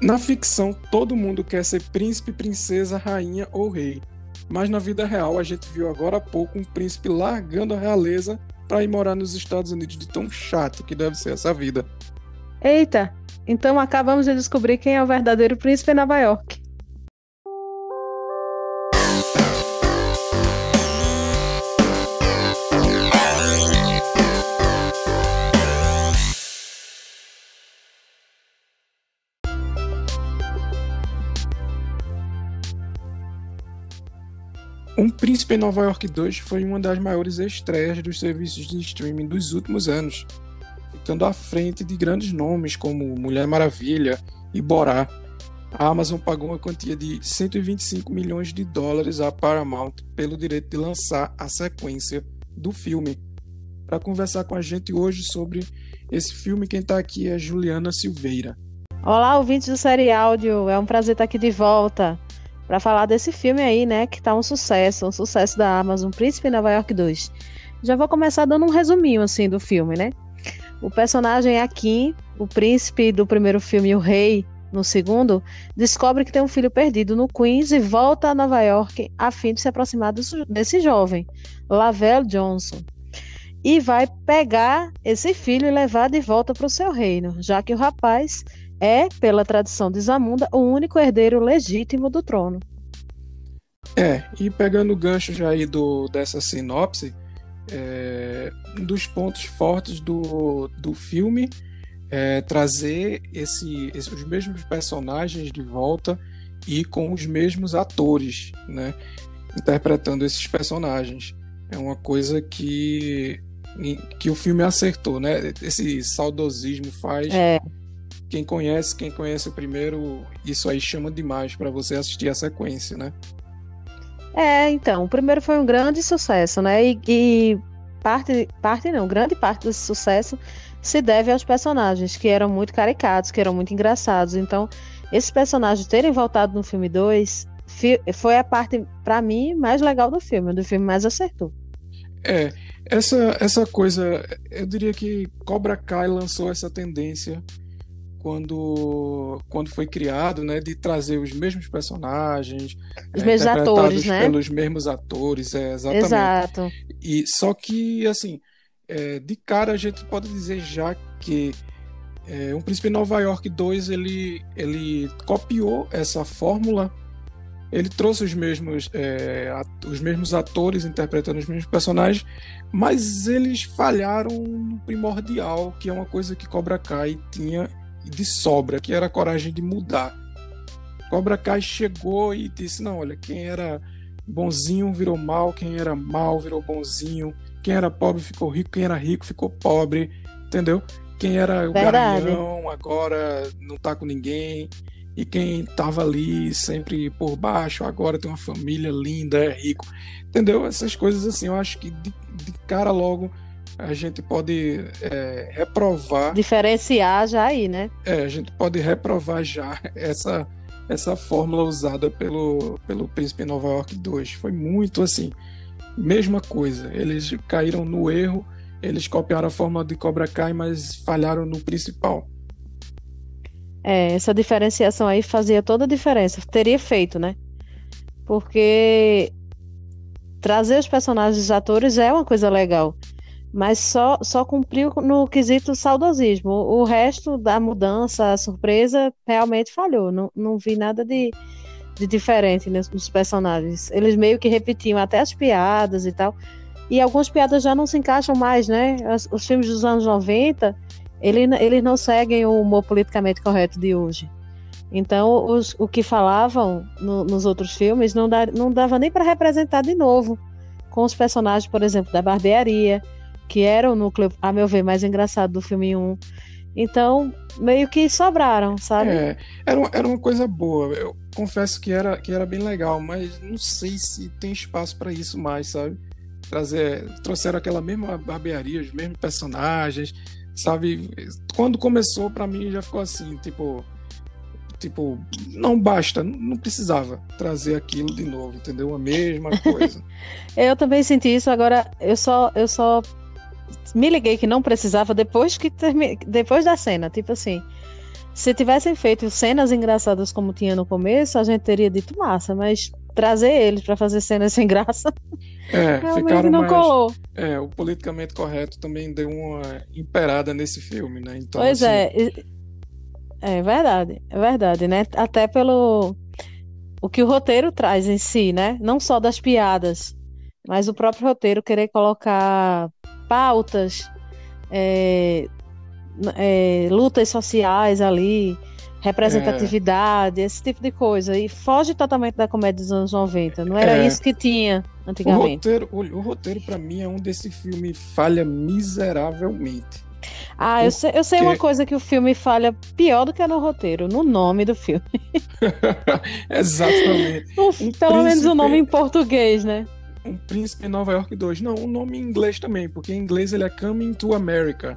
Na ficção, todo mundo quer ser príncipe, princesa, rainha ou rei. Mas na vida real, a gente viu agora há pouco um príncipe largando a realeza para ir morar nos Estados Unidos de tão chato que deve ser essa vida. Eita, então acabamos de descobrir quem é o verdadeiro príncipe em Nova York. Um Príncipe em Nova York 2 foi uma das maiores estreias dos serviços de streaming dos últimos anos, ficando à frente de grandes nomes como Mulher Maravilha e Borá. A Amazon pagou uma quantia de 125 milhões de dólares à Paramount pelo direito de lançar a sequência do filme. Para conversar com a gente hoje sobre esse filme, quem está aqui é Juliana Silveira. Olá, ouvintes do Série Áudio, é um prazer estar aqui de volta para falar desse filme aí, né, que tá um sucesso, um sucesso da Amazon, Príncipe Nova York 2. Já vou começar dando um resuminho assim do filme, né? O personagem Akin, o príncipe do primeiro filme, o rei no segundo, descobre que tem um filho perdido no Queens e volta a Nova York a fim de se aproximar desse jovem, Lavelle Johnson. E vai pegar esse filho e levar de volta para o seu reino, já que o rapaz é, pela tradição de Zamunda, o único herdeiro legítimo do trono. É, e pegando o gancho já aí do, dessa sinopse, é, um dos pontos fortes do, do filme é trazer esse, esse, os mesmos personagens de volta e com os mesmos atores, né, interpretando esses personagens. É uma coisa que, que o filme acertou, né? Esse saudosismo faz é quem conhece, quem conhece o primeiro, isso aí chama demais para você assistir a sequência, né? É, então, o primeiro foi um grande sucesso, né? E, e parte, parte não, grande parte desse sucesso se deve aos personagens, que eram muito caricatos, que eram muito engraçados. Então, esses personagens terem voltado no filme 2 foi a parte, para mim, mais legal do filme, do filme mais acertou. É, essa, essa coisa, eu diria que Cobra Kai lançou essa tendência quando, quando foi criado, né, de trazer os mesmos personagens, os é, mesmos atores, né? pelos mesmos atores, é, exatamente. Exato. E só que assim, é, de cara a gente pode dizer já que é, um Príncipe Nova York 2 ele ele copiou essa fórmula ele trouxe os mesmos, é, os mesmos atores interpretando os mesmos personagens, mas eles falharam no primordial, que é uma coisa que Cobra Kai tinha de sobra, que era a coragem de mudar. Cobra Kai chegou e disse: não, olha, quem era bonzinho virou mal, quem era mal virou bonzinho, quem era pobre ficou rico, quem era rico ficou pobre, entendeu? Quem era o Verdade. garanhão agora não tá com ninguém. E quem tava ali sempre por baixo, agora tem uma família linda, é rico. Entendeu? Essas coisas assim, eu acho que de, de cara logo a gente pode é, reprovar. Diferenciar já aí, né? É, a gente pode reprovar já essa, essa fórmula usada pelo, pelo Príncipe Nova York 2. Foi muito assim, mesma coisa. Eles caíram no erro, eles copiaram a fórmula de Cobra Kai, mas falharam no principal. É, essa diferenciação aí fazia toda a diferença. Teria feito, né? Porque trazer os personagens atores é uma coisa legal mas só, só cumpriu no quesito saudosismo. O resto da mudança, a surpresa, realmente falhou. Não, não vi nada de, de diferente nos personagens. Eles meio que repetiam até as piadas e tal. E algumas piadas já não se encaixam mais, né? Os, os filmes dos anos 90, ele, eles não seguem o humor politicamente correto de hoje. Então, os, o que falavam no, nos outros filmes não, dá, não dava nem para representar de novo com os personagens, por exemplo, da barbearia que era o núcleo, a meu ver, mais engraçado do filme 1. Então, meio que sobraram, sabe? É, era, era uma coisa boa. Eu confesso que era, que era bem legal, mas não sei se tem espaço para isso mais, sabe? Trazer, trouxeram aquela mesma barbearia, os mesmos personagens, sabe? Quando começou, para mim já ficou assim, tipo, tipo, não basta, não precisava trazer aquilo de novo, entendeu? A mesma coisa. eu também senti isso, agora eu só eu só me liguei que não precisava depois que termi... depois da cena, tipo assim. Se tivessem feito cenas engraçadas como tinha no começo, a gente teria dito massa, mas trazer eles para fazer cenas sem graça. É, ficaram não mais, colou. É, o politicamente correto também deu uma imperada nesse filme, né? Então, pois assim... é. É verdade, é verdade, né? Até pelo o que o roteiro traz em si, né? Não só das piadas, mas o próprio roteiro querer colocar pautas, é, é, lutas sociais ali, representatividade, é. esse tipo de coisa. E foge totalmente da comédia dos anos 90. Não era é. isso que tinha antigamente. O roteiro, o, o roteiro para mim, é um desse filme falha miseravelmente. Ah, eu sei, eu sei uma coisa que o filme falha pior do que no roteiro, no nome do filme. Exatamente. Um pelo príncipe, menos o nome em português, né? Um Príncipe em Nova York 2. Não, o um nome em inglês também, porque em inglês ele é Coming to America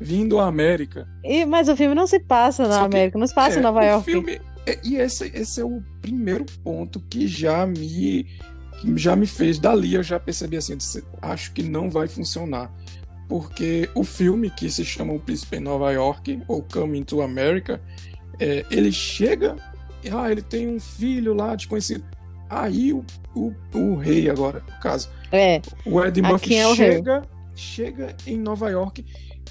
vindo à América. E, mas o filme não se passa na Só América, não se passa é, em Nova York. Filme, é, e esse, esse é o primeiro ponto que já me que já me fez dali eu já percebi assim, acho que não vai funcionar. Porque o filme que se chama O Príncipe em Nova York, ou Coming to America, é, ele chega, ah, ele tem um filho lá desconhecido. Aí o, o, o rei agora, no caso. É. O Ed Murphy é chega, chega em Nova York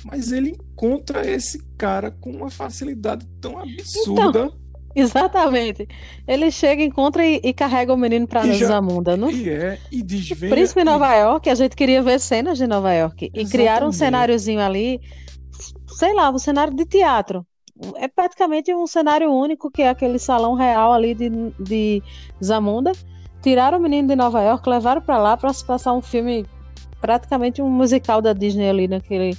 mas ele encontra esse cara com uma facilidade tão absurda. Então, exatamente. Ele chega, encontra e, e carrega o menino para Zamunda, não? E é, e desvia. Príncipe em Nova York, a gente queria ver cenas de Nova York. E criaram um cenáriozinho ali, sei lá, um cenário de teatro. É praticamente um cenário único, que é aquele salão real ali de, de Zamunda. Tiraram o menino de Nova York, levaram para lá para se passar um filme, praticamente um musical da Disney ali naquele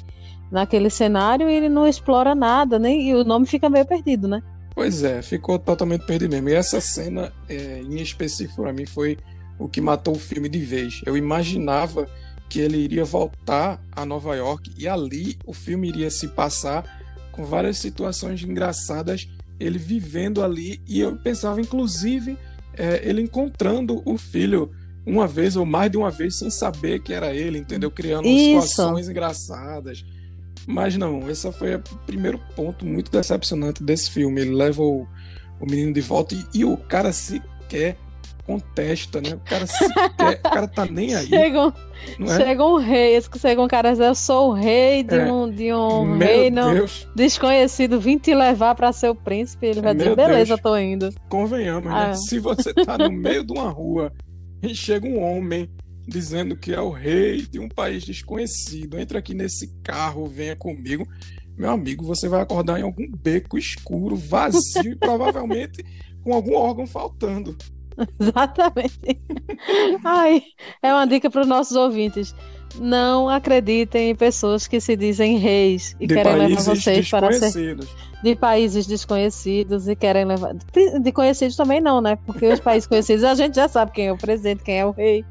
naquele cenário e ele não explora nada, nem e o nome fica meio perdido, né? Pois é, ficou totalmente perdido mesmo. E essa cena, é, em específico, para mim, foi o que matou o filme de vez. Eu imaginava que ele iria voltar a Nova York e ali o filme iria se passar com várias situações engraçadas, ele vivendo ali. E eu pensava, inclusive, é, ele encontrando o filho uma vez ou mais de uma vez sem saber que era ele, entendeu? Criando situações engraçadas. Mas não, esse foi o primeiro ponto muito decepcionante desse filme. Ele leva o, o menino de volta e, e o cara sequer contesta, né? O cara sequer, o cara tá nem aí. Chega um, é? chega um rei, esse que chega um cara eu sou o rei de é. um, de um reino desconhecido, vim te levar para ser o príncipe. Ele vai Meu dizer, beleza, Deus. tô indo. Convenhamos, né? ah. né? Se você tá no meio de uma rua e chega um homem dizendo que é o rei de um país desconhecido. Entra aqui nesse carro, venha comigo. Meu amigo, você vai acordar em algum beco escuro, vazio e provavelmente com algum órgão faltando. Exatamente. Ai, é uma dica para os nossos ouvintes. Não acreditem em pessoas que se dizem reis e de querem levar vocês para ser de países desconhecidos e querem levar de conhecidos também não, né? Porque os países conhecidos a gente já sabe quem é o presidente, quem é o rei.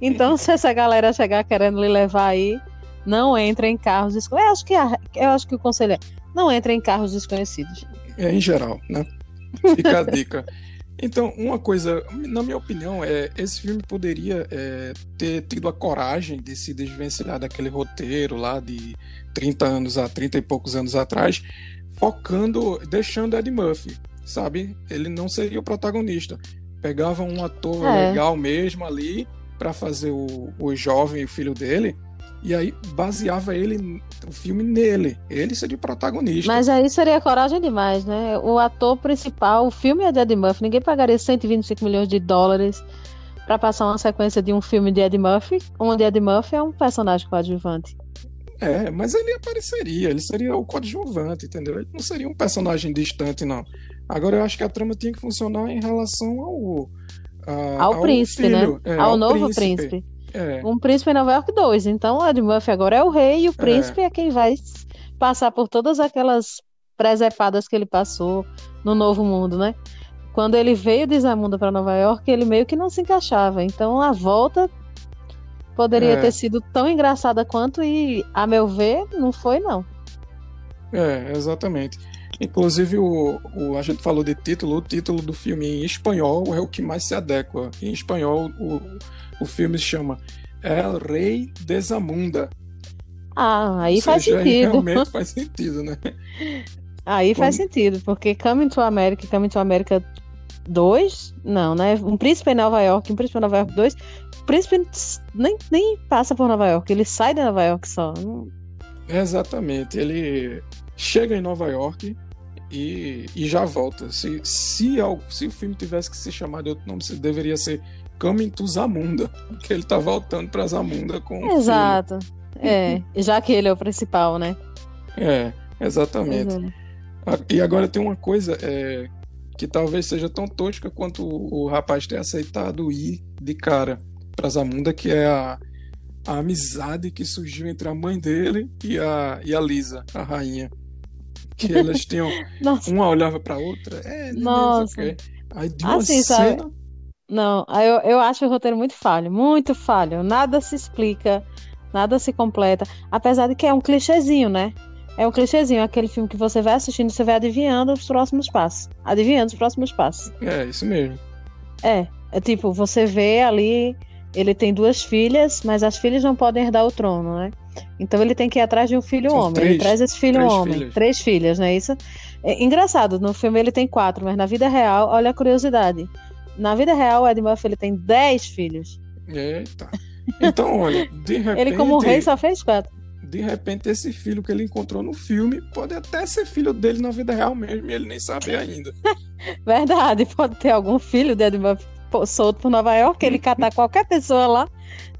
Então, se essa galera chegar querendo lhe levar aí, não entre em carros desconhecidos. Eu acho que, a, eu acho que o conselho é não entre em carros desconhecidos. É, em geral, né? Fica a dica. Então, uma coisa, na minha opinião, é esse filme poderia é, ter tido a coragem de se desvencilhar daquele roteiro lá de 30 anos a 30 e poucos anos atrás, focando, deixando Ed Murphy, sabe? Ele não seria o protagonista. Pegava um ator é. legal mesmo ali para fazer o, o jovem, o filho dele, e aí baseava ele, o filme nele. Ele seria o protagonista. Mas aí seria coragem demais, né? O ator principal, o filme é de Ed Murphy. Ninguém pagaria 125 milhões de dólares para passar uma sequência de um filme de Ed Murphy, onde Ed Murphy é um personagem coadjuvante. É, mas ele apareceria, ele seria o coadjuvante, entendeu? Ele não seria um personagem distante, não. Agora eu acho que a trama tinha que funcionar em relação ao, ao, ao, príncipe, né? filho, né? É, ao, ao, novo príncipe. príncipe. É. Um príncipe em Nova York 2. Então, Ed Murphy agora é o rei e o é. príncipe é. é quem vai passar por todas aquelas presepadas que ele passou no Novo Mundo, né? Quando ele veio de Zamunda para Nova York, ele meio que não se encaixava. Então, a volta poderia é. ter sido tão engraçada quanto e, a meu ver, não foi, não. É, exatamente. Inclusive, o, o, a gente falou de título, o título do filme em espanhol é o que mais se adequa. Em espanhol, o, o filme se chama El Rei de Zamunda. Ah, aí faz sentido. Realmente faz sentido, né? Aí faz sentido, porque Coming to America e Coming to America 2, não, né? Um príncipe em Nova York, um príncipe em Nova York 2, o príncipe nem, nem passa por Nova York, ele sai de Nova York só. Exatamente, ele chega em Nova York e, e já volta. Se, se, se o filme tivesse que ser chamado de outro nome, deveria ser Coming to Zamunda, porque ele tá voltando pra Zamunda com Exato. É, já que ele é o principal, né? É, exatamente. Uhum. E agora tem uma coisa é, que talvez seja tão tosca quanto o, o rapaz ter aceitado ir de cara pra Zamunda, que é a, a amizade que surgiu entre a mãe dele e a, e a Lisa, a rainha. Que elas tinham. uma olhava pra outra. É, Nossa. Aí de uma assim, cena. Sabe? Não, eu, eu acho o roteiro muito falho, muito falho. Nada se explica, nada se completa. Apesar de que é um clichêzinho, né? É um clichêzinho, aquele filme que você vai assistindo, você vai adivinhando os próximos passos. Adivinhando os próximos passos. É, isso mesmo. É, é tipo, você vê ali, ele tem duas filhas, mas as filhas não podem herdar o trono, né? Então ele tem que ir atrás de um filho São homem. Três, ele traz esse filho homem. Filhas. Três filhas, não é isso? É engraçado, no filme ele tem quatro, mas na vida real, olha a curiosidade. Na vida real, o Ed Murphy ele tem dez filhos. Eita. Então, olha, de repente. ele, como rei, só fez quatro. De repente, esse filho que ele encontrou no filme pode até ser filho dele na vida real mesmo, e ele nem sabe ainda. Verdade, pode ter algum filho de Ed Murphy solto por Nova York, ele catar qualquer pessoa lá,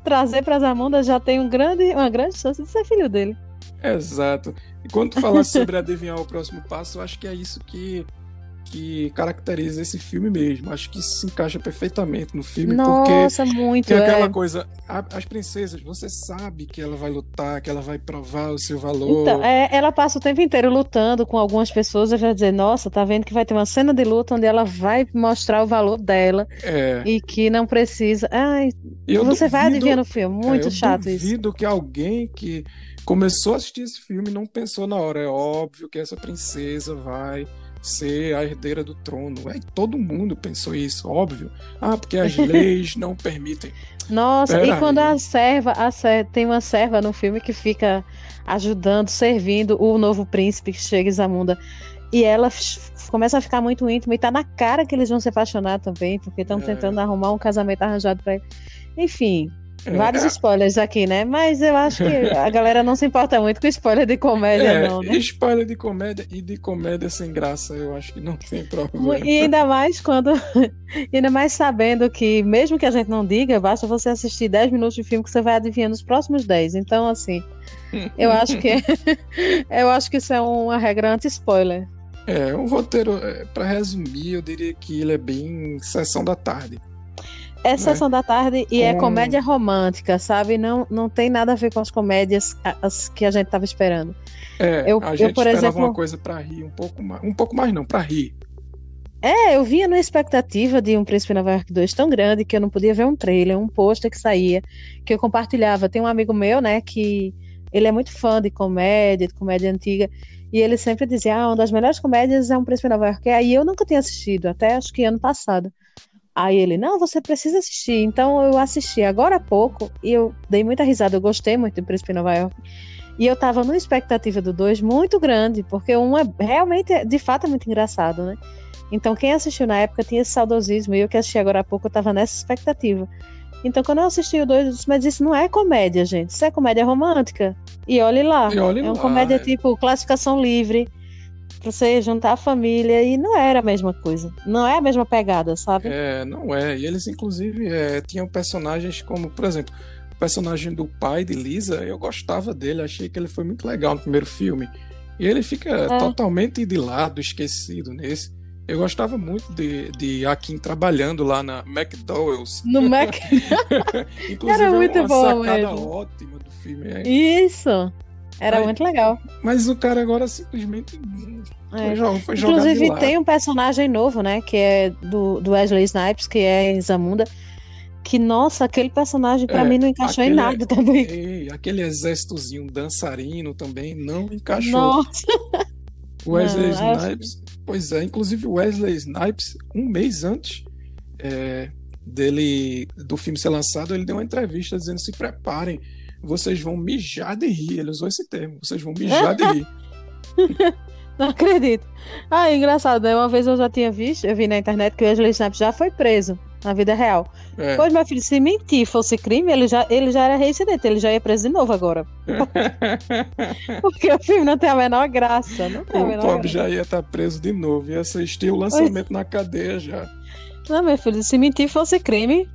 trazer para Zamunda, já tem um grande, uma grande chance de ser filho dele. Exato. E quando sobre adivinhar o próximo passo, eu acho que é isso que que caracteriza esse filme mesmo. Acho que se encaixa perfeitamente no filme. Nossa, porque muito. Tem aquela é. coisa. A, as princesas, você sabe que ela vai lutar, que ela vai provar o seu valor. Então, é, ela passa o tempo inteiro lutando com algumas pessoas. Eu já dizer, nossa, tá vendo que vai ter uma cena de luta onde ela vai mostrar o valor dela. É. E que não precisa. Ai, eu você duvido, vai adivinhar o filme. Muito é, chato isso. Eu duvido que alguém que começou a assistir esse filme não pensou na hora. É óbvio que essa princesa vai ser a herdeira do trono. É, todo mundo pensou isso, óbvio. Ah, porque as leis não permitem. Nossa, Pera e quando aí. a serva, a serva, tem uma serva no filme que fica ajudando, servindo o novo príncipe que chega em Zamunda. E ela começa a ficar muito íntima e tá na cara que eles vão se apaixonar também, porque estão é. tentando arrumar um casamento arranjado para ele. Enfim. Vários spoilers aqui, né? Mas eu acho que a galera não se importa muito com spoiler de comédia, é, não, né? Spoiler de comédia e de comédia sem graça, eu acho que não tem problema. E ainda mais quando. ainda mais sabendo que, mesmo que a gente não diga, basta você assistir 10 minutos de filme que você vai adivinhando os próximos 10. Então, assim, eu acho que. eu acho que isso é uma regra anti-spoiler. É, um roteiro, é, para resumir, eu diria que ele é bem sessão da tarde. É Sessão né? da Tarde e é comédia romântica, sabe? Não, não tem nada a ver com as comédias as que a gente estava esperando. É, eu, a gente eu, por esperava exemplo, uma coisa para rir, um pouco mais, um pouco mais não, para rir. É, eu vinha numa expectativa de um Príncipe Nova York 2 tão grande que eu não podia ver um trailer, um pôster que saía, que eu compartilhava. Tem um amigo meu, né, que ele é muito fã de comédia, de comédia antiga, e ele sempre dizia, ah, uma das melhores comédias é um Príncipe Nova York. Aí eu nunca tinha assistido, até acho que ano passado. Aí ele, não, você precisa assistir. Então eu assisti agora há pouco e eu dei muita risada. Eu gostei muito do Príncipe Nova York. E eu tava numa expectativa do 2 muito grande, porque um é realmente, de fato, é muito engraçado, né? Então quem assistiu na época tinha esse saudosismo e eu que assisti agora há pouco eu tava nessa expectativa. Então quando eu assisti o 2, eu disse, mas isso não é comédia, gente. Isso é comédia romântica. E olhe lá. E olhe é uma lá, comédia é. tipo classificação livre pra você juntar a família e não era a mesma coisa. Não é a mesma pegada, sabe? É, não é. E eles, inclusive, é, tinham personagens como, por exemplo, o personagem do pai de Lisa, eu gostava dele, achei que ele foi muito legal no primeiro filme. E ele fica é. totalmente de lado, esquecido nesse. Eu gostava muito de, de Akin trabalhando lá na McDowell's. No Mac. Inclusive, Era muito é uma bom sacada mesmo. ótima do filme. É. Isso. Era Aí, muito legal. Mas o cara agora simplesmente é. foi, foi Inclusive tem um personagem novo, né? Que é do, do Wesley Snipes, que é Zamunda. Que, nossa, aquele personagem para é, mim não encaixou aquele, em nada também. É, aquele exércitozinho dançarino também não encaixou. Nossa. Wesley não, Snipes. Acho... Pois é, inclusive Wesley Snipes, um mês antes é, dele do filme ser lançado, ele deu uma entrevista dizendo se preparem vocês vão mijar de rir. Ele usou esse termo, vocês vão mijar de rir. Não acredito. Ah, engraçado, né? Uma vez eu já tinha visto, eu vi na internet que o Wesley Snipes já foi preso na vida real. É. Pois, meu filho, se mentir fosse crime, ele já, ele já era reincidente, ele já ia preso de novo agora. Porque o filme não tem a menor graça. Não tem o menor pobre já ia estar tá preso de novo, ia assistir o lançamento na cadeia já. Não, meu filho, se mentir fosse crime,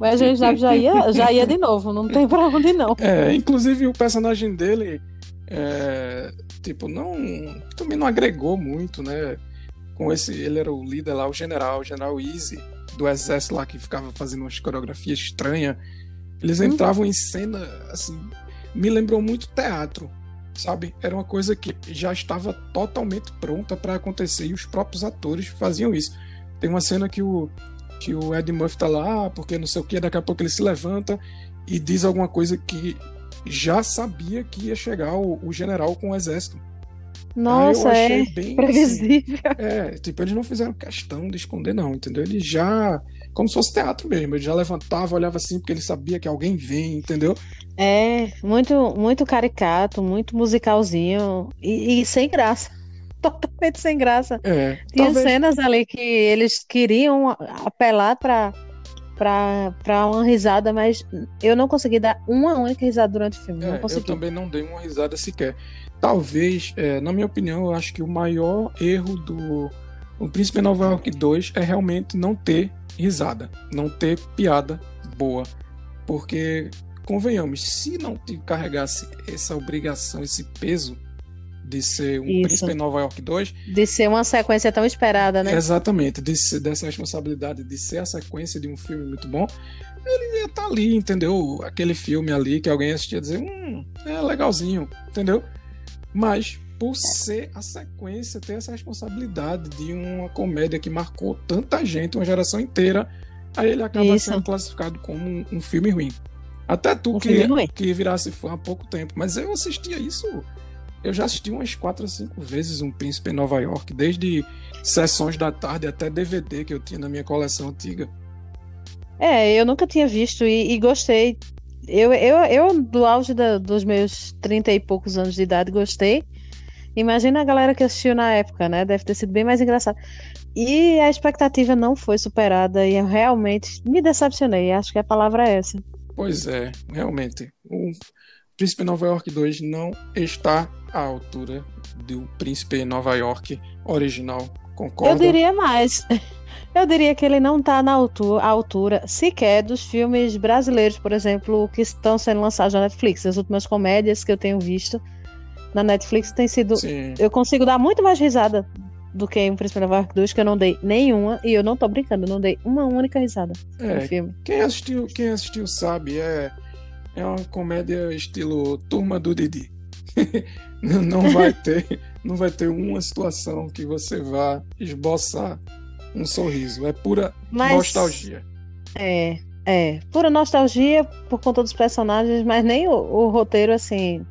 o Wesley Snipes já ia, já ia de novo, não tem pra onde não. É, inclusive o personagem dele, é, tipo, não, também não agregou muito, né? Com esse, ele era o líder lá, o general, o general Easy do exército lá que ficava fazendo umas coreografias estranhas. Eles hum. entravam em cena, assim, me lembrou muito teatro, sabe? Era uma coisa que já estava totalmente pronta para acontecer e os próprios atores faziam isso. Tem uma cena que o, que o Ed Murphy tá lá, porque não sei o que, daqui a pouco ele se levanta e diz alguma coisa que já sabia que ia chegar o, o general com o exército. Nossa, é bem, previsível. Assim, é, tipo, eles não fizeram questão de esconder, não, entendeu? Ele já. Como se fosse teatro mesmo. Ele já levantava, olhava assim, porque ele sabia que alguém vem, entendeu? É, muito, muito caricato, muito musicalzinho e, e sem graça. Totalmente sem graça. É, Tinha talvez... cenas ali que eles queriam apelar para para uma risada, mas eu não consegui dar uma única risada durante o filme. É, eu também não dei uma risada sequer. Talvez, é, na minha opinião, eu acho que o maior erro do O Príncipe Nova York 2 é realmente não ter risada, não ter piada boa. Porque, convenhamos, se não te carregasse essa obrigação, esse peso de ser um Isso. Príncipe Nova York 2. De ser uma sequência tão esperada, né? Exatamente, de ser, dessa responsabilidade de ser a sequência de um filme muito bom. Ele ia estar tá ali, entendeu? Aquele filme ali que alguém assistia dizer, hum, é legalzinho, entendeu? Mas por ser a sequência, ter essa responsabilidade de uma comédia que marcou tanta gente, uma geração inteira, aí ele acaba Isso. sendo classificado como um, um, filme ruim. Até tu um que, que virasse fã há pouco tempo, mas eu assistia isso. Eu já assisti umas quatro ou cinco vezes Um Príncipe em Nova York, desde sessões da tarde até DVD que eu tinha na minha coleção antiga. É, eu nunca tinha visto e, e gostei eu, eu, eu do auge da, dos meus 30 e poucos anos de idade, gostei. Imagina a galera que assistiu na época, né? Deve ter sido bem mais engraçado. E a expectativa não foi superada e eu realmente me decepcionei. Acho que a palavra é essa. Pois é, realmente. O Príncipe Nova York 2 não está à altura do Príncipe Nova York original. Concorda? Eu diria mais. Eu diria que ele não está na altura, altura sequer dos filmes brasileiros, por exemplo, que estão sendo lançados na Netflix. As últimas comédias que eu tenho visto na Netflix tem sido. Sim. Eu consigo dar muito mais risada do que um Príncipe Nova York 2, que eu não dei nenhuma, e eu não tô brincando, eu não dei uma única risada é, no filme. Quem assistiu, quem assistiu sabe, é, é uma comédia estilo Turma do Didi. não vai ter não vai ter uma situação que você vá esboçar um sorriso. É pura mas, nostalgia. É, é. Pura nostalgia por conta dos personagens, mas nem o, o roteiro, assim,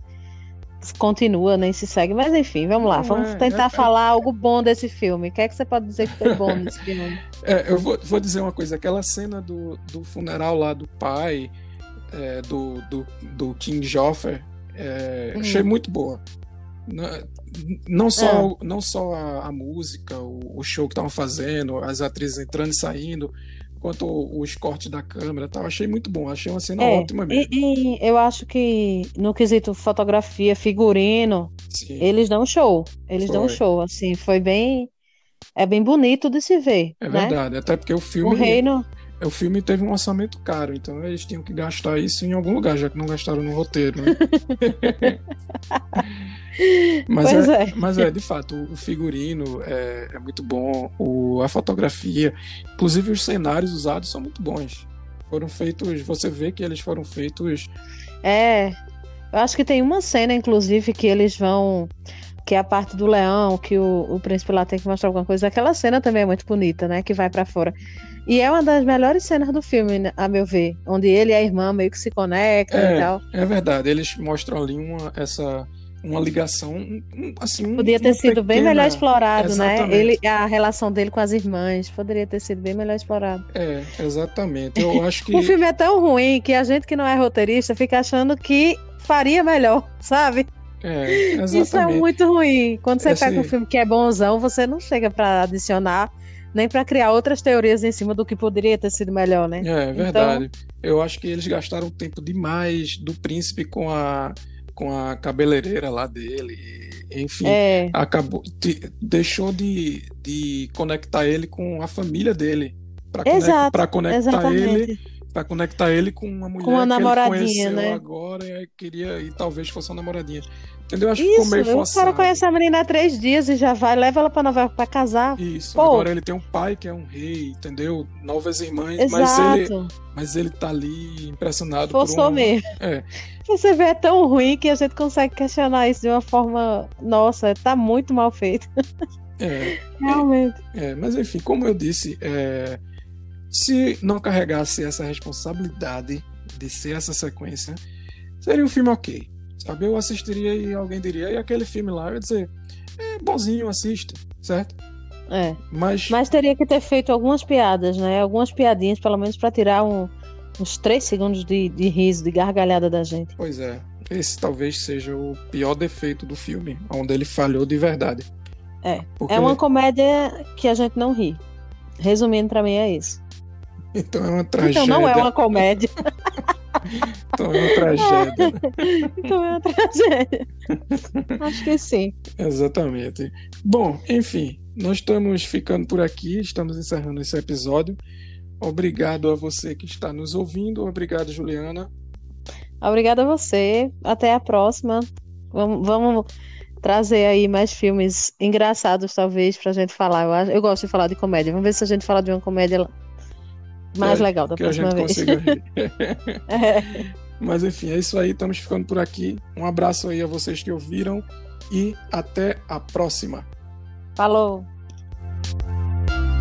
continua, nem se segue. Mas enfim, vamos lá. Não vamos é, tentar é, falar é, algo bom desse filme. O que é que você pode dizer que foi bom nesse filme? É, eu vou, vou dizer uma coisa. Aquela cena do, do funeral lá do pai, é, do, do, do King Joffer, é, hum. achei muito boa. Não só, é. não só a, a música, o, o, show que estavam fazendo, as atrizes entrando e saindo, quanto os cortes da câmera tal. Achei muito bom, achei uma cena é, ótima mesmo. E, e, eu acho que no quesito fotografia, figurino, Sim. eles dão show. Eles foi. dão show, assim, foi bem. É bem bonito de se ver. É né? verdade, até porque o filme. O reino. O filme teve um orçamento caro, então eles tinham que gastar isso em algum lugar, já que não gastaram no roteiro. Né? mas, é, é, mas é, de fato, o figurino é, é muito bom, o, a fotografia, inclusive os cenários usados são muito bons. Foram feitos, você vê que eles foram feitos. É, eu acho que tem uma cena, inclusive, que eles vão que é a parte do leão, que o, o príncipe lá tem que mostrar alguma coisa. Aquela cena também é muito bonita, né? Que vai para fora. E é uma das melhores cenas do filme, né, a meu ver, onde ele e a irmã meio que se conectam é, e tal. É verdade, eles mostram ali uma, essa, uma ligação, assim, Podia ter sido pequena... bem melhor explorado, né? exatamente. né? Ele, a relação dele com as irmãs poderia ter sido bem melhor explorado. É, exatamente. Eu acho que o filme é tão ruim que a gente que não é roteirista fica achando que faria melhor, sabe? É. Isso é muito ruim. Quando você Esse- pega um filme que é bonzão, você não chega pra adicionar, nem pra criar outras teorias em cima do que poderia ter sido melhor, né? É verdade. Eu acho que eles gastaram tempo demais do príncipe com a com a cabeleireira lá dele. Enfim, É, acabou deixou de, de conectar ele com a família dele para para conectar ele. Para conectar ele com uma mulher Com uma que ele namoradinha, conheceu né? agora e queria e talvez fosse uma namoradinha. Entendeu? Acho que ficou Isso, meio o cara forçado. conhece a menina há três dias e já vai, leva ela pra Nova York pra casar. Isso, Pô. agora ele tem um pai que é um rei, entendeu? Novas irmãs, mas ele, Exato. mas ele tá ali impressionado por Forçou um, mesmo. É, Você vê, é tão ruim que a gente consegue questionar isso de uma forma. Nossa, tá muito mal feito. é, Realmente. é, mas enfim, como eu disse, é, se não carregasse essa responsabilidade de ser essa sequência, seria um filme ok. Sabe? Eu assistiria e alguém diria, e aquele filme lá, eu ia dizer, é bonzinho, assiste, certo? É. Mas, Mas teria que ter feito algumas piadas, né? Algumas piadinhas, pelo menos pra tirar um- uns três segundos de, de riso, de gargalhada da gente. pois é, esse talvez seja o pior defeito do filme, onde ele falhou de verdade. É. Porque, É uma comédia que a gente não ri. Resumindo, pra mim é isso. Então é uma tragédia. Então não é uma comédia, Então é uma tragédia. né? então é uma tragédia. Acho que sim. Exatamente. Bom, enfim, nós estamos ficando por aqui, estamos encerrando esse episódio. Obrigado a você que está nos ouvindo. Obrigado, Juliana. Obrigada a você. Até a próxima. Vamos, vamos trazer aí mais filmes engraçados, talvez, pra gente falar. Eu, acho- eu gosto de falar de comédia. Vamos ver se a gente fala de uma comédia mais a- legal da que a próxima gente vez. consiga rir. É. Mas enfim, é isso aí. Estamos ficando por aqui. Um abraço aí a vocês que ouviram e até a próxima. Falou.